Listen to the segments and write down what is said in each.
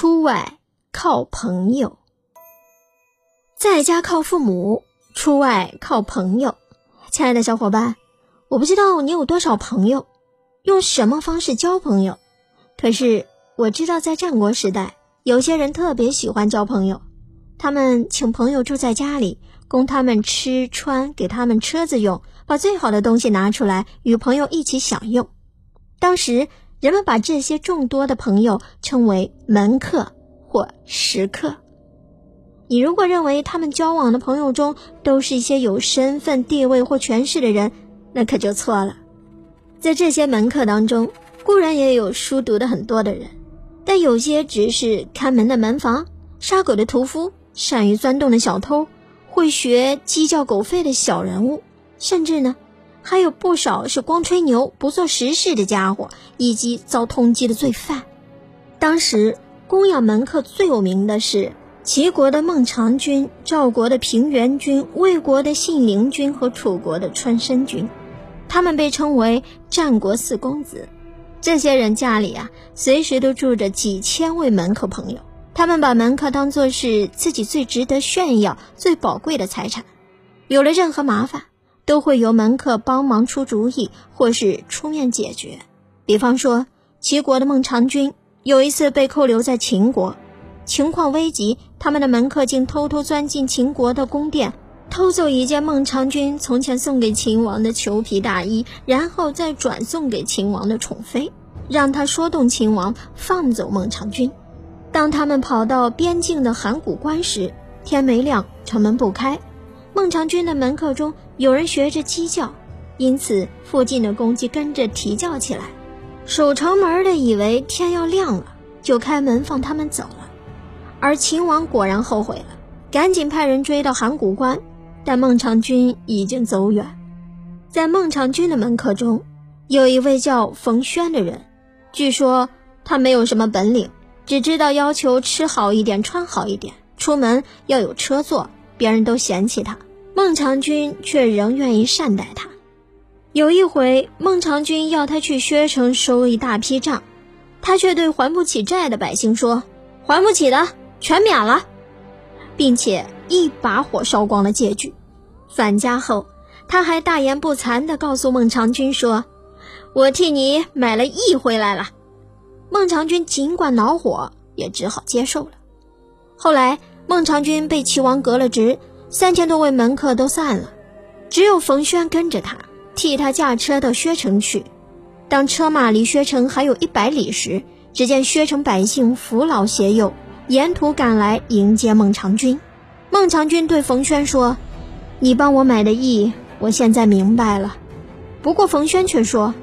出外靠朋友，在家靠父母，出外靠朋友。亲爱的小伙伴，我不知道你有多少朋友，用什么方式交朋友。可是我知道，在战国时代，有些人特别喜欢交朋友，他们请朋友住在家里，供他们吃穿，给他们车子用，把最好的东西拿出来与朋友一起享用。当时。人们把这些众多的朋友称为门客或食客。你如果认为他们交往的朋友中都是一些有身份地位或权势的人，那可就错了。在这些门客当中，固然也有书读的很多的人，但有些只是看门的门房、杀狗的屠夫、善于钻洞的小偷、会学鸡叫狗吠的小人物，甚至呢。还有不少是光吹牛不做实事的家伙，以及遭通缉的罪犯。当时供养门客最有名的是齐国的孟尝君、赵国的平原君、魏国的信陵君和楚国的春申君，他们被称为战国四公子。这些人家里啊，随时都住着几千位门客朋友，他们把门客当作是自己最值得炫耀、最宝贵的财产。有了任何麻烦。都会由门客帮忙出主意，或是出面解决。比方说，齐国的孟尝君有一次被扣留在秦国，情况危急，他们的门客竟偷偷钻进秦国的宫殿，偷走一件孟尝君从前送给秦王的裘皮大衣，然后再转送给秦王的宠妃，让他说动秦王放走孟尝君。当他们跑到边境的函谷关时，天没亮，城门不开。孟尝君的门客中有人学着鸡叫，因此附近的公鸡跟着啼叫起来。守城门的以为天要亮了，就开门放他们走了。而秦王果然后悔了，赶紧派人追到函谷关，但孟尝君已经走远。在孟尝君的门客中，有一位叫冯轩的人，据说他没有什么本领，只知道要求吃好一点、穿好一点，出门要有车坐。别人都嫌弃他，孟尝君却仍愿意善待他。有一回，孟尝君要他去薛城收一大批账，他却对还不起债的百姓说：“还不起的全免了，并且一把火烧光了借据。”返家后，他还大言不惭地告诉孟尝君说：“我替你买了义回来了。”孟尝君尽管恼火，也只好接受了。后来。孟尝君被齐王革了职，三千多位门客都散了，只有冯轩跟着他，替他驾车到薛城去。当车马离薛城还有一百里时，只见薛城百姓扶老携幼，沿途赶来迎接孟尝君。孟尝君对冯轩说：“你帮我买的义，我现在明白了。”不过冯轩却说：“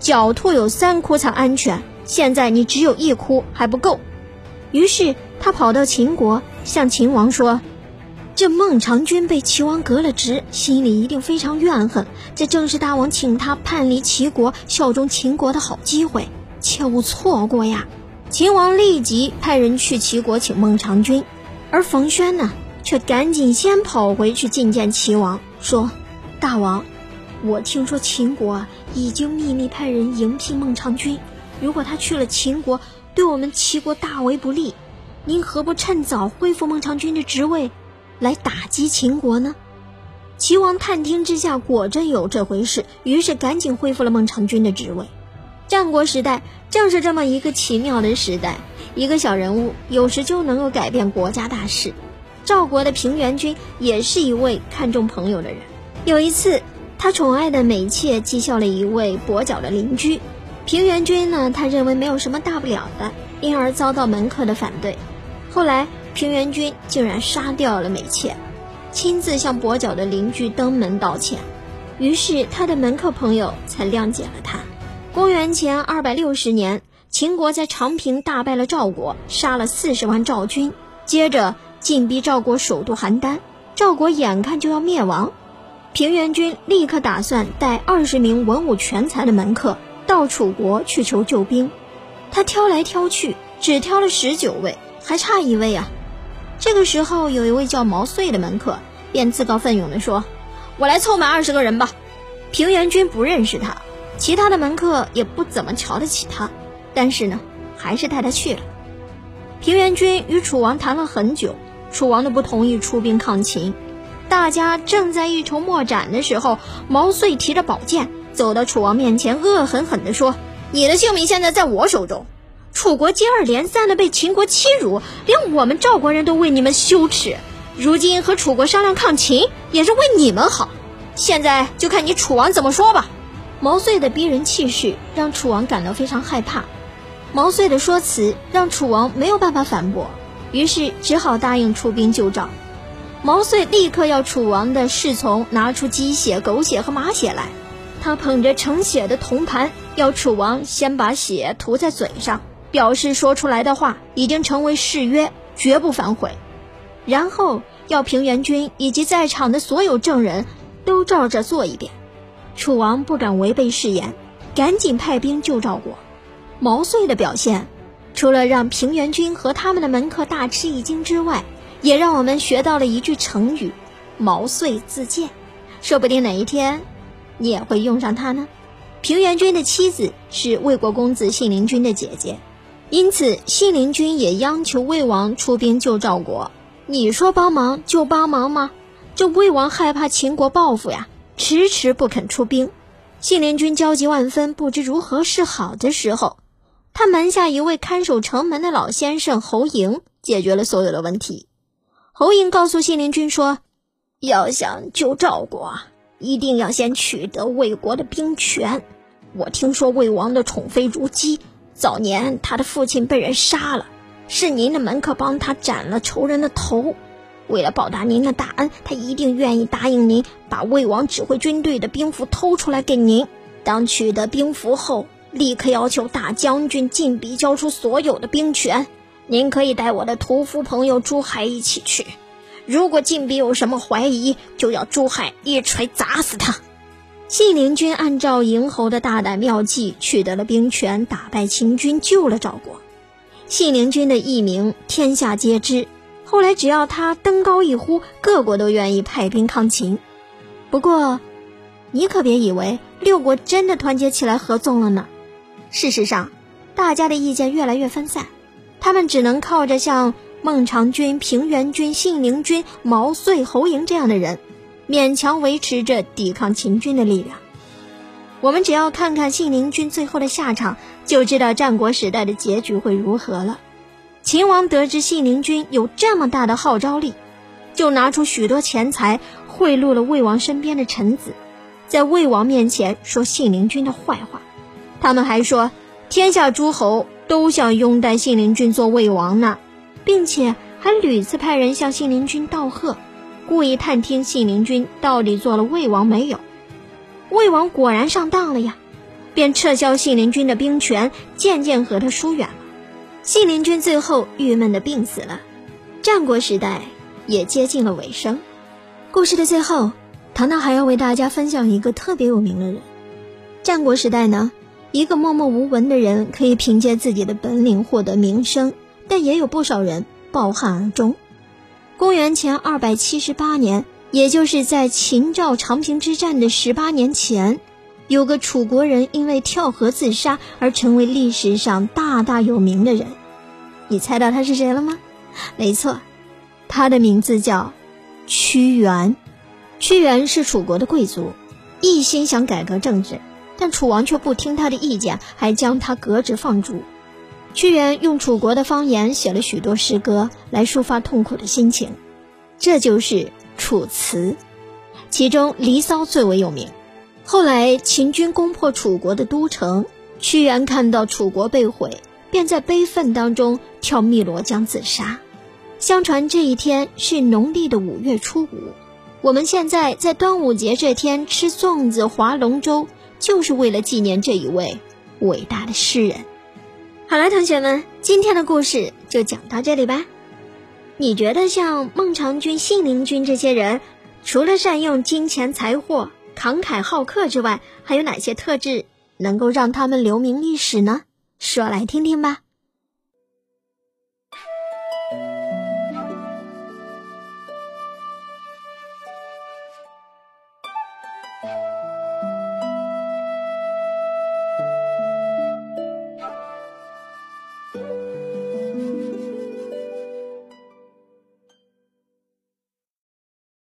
狡兔有三窟才安全，现在你只有一窟还不够。”于是他跑到秦国。向秦王说：“这孟尝君被齐王革了职，心里一定非常怨恨。这正是大王请他叛离齐国，效忠秦国的好机会，切勿错过呀！”秦王立即派人去齐国请孟尝君，而冯轩呢，却赶紧先跑回去觐见齐王，说：“大王，我听说秦国已经秘密派人迎聘孟尝君，如果他去了秦国，对我们齐国大为不利。”您何不趁早恢复孟尝君的职位，来打击秦国呢？齐王探听之下，果真有这回事，于是赶紧恢复了孟尝君的职位。战国时代正是这么一个奇妙的时代，一个小人物有时就能够改变国家大事。赵国的平原君也是一位看重朋友的人。有一次，他宠爱的美妾讥笑了一位跛脚的邻居，平原君呢，他认为没有什么大不了的，因而遭到门客的反对。后来，平原君竟然杀掉了美妾，亲自向跛脚的邻居登门道歉，于是他的门客朋友才谅解了他。公元前二百六十年，秦国在长平大败了赵国，杀了四十万赵军，接着进逼赵国首都邯郸，赵国眼看就要灭亡，平原君立刻打算带二十名文武全才的门客到楚国去求救兵，他挑来挑去，只挑了十九位。还差一位啊！这个时候，有一位叫毛遂的门客便自告奋勇地说：“我来凑满二十个人吧。”平原君不认识他，其他的门客也不怎么瞧得起他，但是呢，还是带他去了。平原君与楚王谈了很久，楚王都不同意出兵抗秦。大家正在一筹莫展的时候，毛遂提着宝剑走到楚王面前，恶狠狠地说：“你的性命现在在我手中。楚国接二连三的被秦国欺辱，连我们赵国人都为你们羞耻。如今和楚国商量抗秦，也是为你们好。现在就看你楚王怎么说吧。”毛遂的逼人气势让楚王感到非常害怕。毛遂的说辞让楚王没有办法反驳，于是只好答应出兵救赵。毛遂立刻要楚王的侍从拿出鸡血、狗血和马血来，他捧着盛血的铜盘，要楚王先把血涂在嘴上，表示说出来的话已经成为誓约，绝不反悔。然后要平原君以及在场的所有证人都照着做一遍。楚王不敢违背誓言，赶紧派兵救赵国。毛遂的表现，除了让平原君和他们的门客大吃一惊之外，也让我们学到了一句成语“毛遂自荐”，说不定哪一天你也会用上它呢。平原君的妻子是魏国公子信陵君的姐姐，因此信陵君也央求魏王出兵救赵国。你说帮忙就帮忙吗？这魏王害怕秦国报复呀，迟迟不肯出兵。信陵君焦急万分，不知如何是好的时候，他门下一位看守城门的老先生侯嬴解决了所有的问题。侯嬴告诉信陵君说：“要想救赵国，一定要先取得魏国的兵权。我听说魏王的宠妃如姬，早年他的父亲被人杀了，是您的门客帮他斩了仇人的头。为了报答您的大恩，他一定愿意答应您，把魏王指挥军队的兵符偷出来给您。当取得兵符后，立刻要求大将军晋鄙交出所有的兵权。”您可以带我的屠夫朋友朱海一起去。如果晋鄙有什么怀疑，就要朱海一锤砸死他。信陵君按照嬴侯的大胆妙计，取得了兵权，打败秦军，救了赵国。信陵君的艺名天下皆知。后来只要他登高一呼，各国都愿意派兵抗秦。不过，你可别以为六国真的团结起来合纵了呢。事实上，大家的意见越来越分散。他们只能靠着像孟尝君、平原君、信陵君、毛遂、侯嬴这样的人，勉强维持着抵抗秦军的力量。我们只要看看信陵君最后的下场，就知道战国时代的结局会如何了。秦王得知信陵君有这么大的号召力，就拿出许多钱财贿赂了魏王身边的臣子，在魏王面前说信陵君的坏话。他们还说，天下诸侯。都想拥戴信陵君做魏王呢，并且还屡次派人向信陵君道贺，故意探听信陵君到底做了魏王没有。魏王果然上当了呀，便撤销信陵君的兵权，渐渐和他疏远了。信陵君最后郁闷的病死了，战国时代也接近了尾声。故事的最后，糖糖还要为大家分享一个特别有名的人。战国时代呢？一个默默无闻的人可以凭借自己的本领获得名声，但也有不少人抱憾而终。公元前二百七十八年，也就是在秦赵长平之战的十八年前，有个楚国人因为跳河自杀而成为历史上大大有名的人。你猜到他是谁了吗？没错，他的名字叫屈原。屈原是楚国的贵族，一心想改革政治。但楚王却不听他的意见，还将他革职放逐。屈原用楚国的方言写了许多诗歌来抒发痛苦的心情，这就是《楚辞》，其中《离骚》最为有名。后来秦军攻破楚国的都城，屈原看到楚国被毁，便在悲愤当中跳汨罗江自杀。相传这一天是农历的五月初五，我们现在在端午节这天吃粽子、划龙舟。就是为了纪念这一位伟大的诗人。好了，同学们，今天的故事就讲到这里吧。你觉得像孟尝君、信陵君这些人，除了善用金钱财货、慷慨好客之外，还有哪些特质能够让他们留名历史呢？说来听听吧。